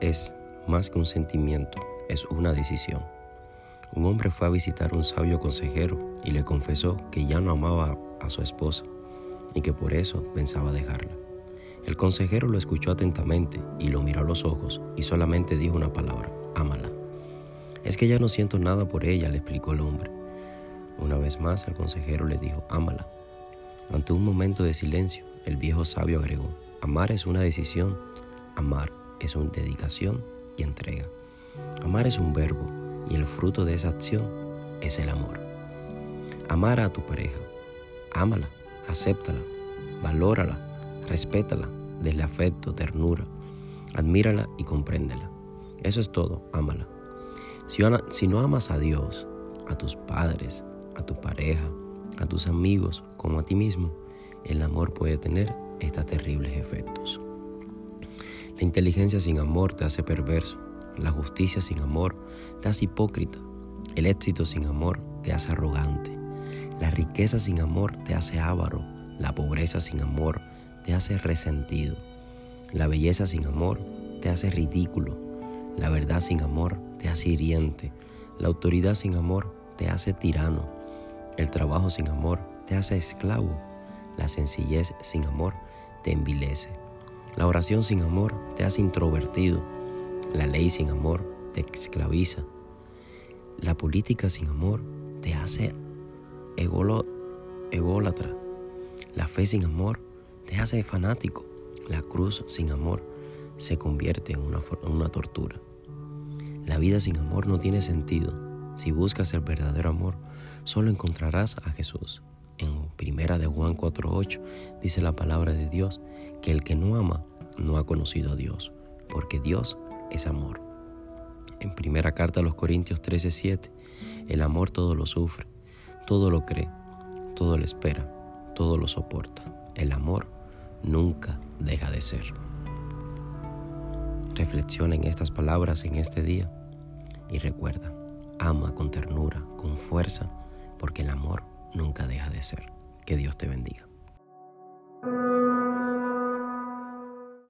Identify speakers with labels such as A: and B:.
A: es más que un sentimiento, es una decisión. Un hombre fue a visitar a un sabio consejero y le confesó que ya no amaba a su esposa y que por eso pensaba dejarla. El consejero lo escuchó atentamente y lo miró a los ojos y solamente dijo una palabra, ámala. Es que ya no siento nada por ella, le explicó el hombre. Una vez más el consejero le dijo, ámala. Ante un momento de silencio, el viejo sabio agregó, amar es una decisión, amar es una dedicación y entrega. Amar es un verbo y el fruto de esa acción es el amor. Amar a tu pareja, ámala, acéptala, valórala, respétala, desde afecto, ternura, admírala y compréndela. Eso es todo, ámala. Si, si no amas a Dios, a tus padres, a tu pareja, a tus amigos como a ti mismo, el amor puede tener estos terribles efectos. La inteligencia sin amor te hace perverso, la justicia sin amor te hace hipócrita, el éxito sin amor te hace arrogante, la riqueza sin amor te hace avaro, la pobreza sin amor te hace resentido, la belleza sin amor te hace ridículo, la verdad sin amor te hace hiriente, la autoridad sin amor te hace tirano, el trabajo sin amor te hace esclavo, la sencillez sin amor te envilece, la oración sin amor te hace introvertido, la ley sin amor te esclaviza, la política sin amor te hace ególatra, la fe sin amor te hace fanático, la cruz sin amor se convierte en una, en una tortura. La vida sin amor no tiene sentido. Si buscas el verdadero amor, solo encontrarás a Jesús. En primera de Juan 4:8 dice la palabra de Dios que el que no ama no ha conocido a Dios, porque Dios es amor. En primera carta a los Corintios 13:7, el amor todo lo sufre, todo lo cree, todo lo espera, todo lo soporta. El amor nunca deja de ser. Reflexiona en estas palabras en este día y recuerda, ama con ternura, con fuerza, porque el amor nunca deja de ser. Que Dios te bendiga.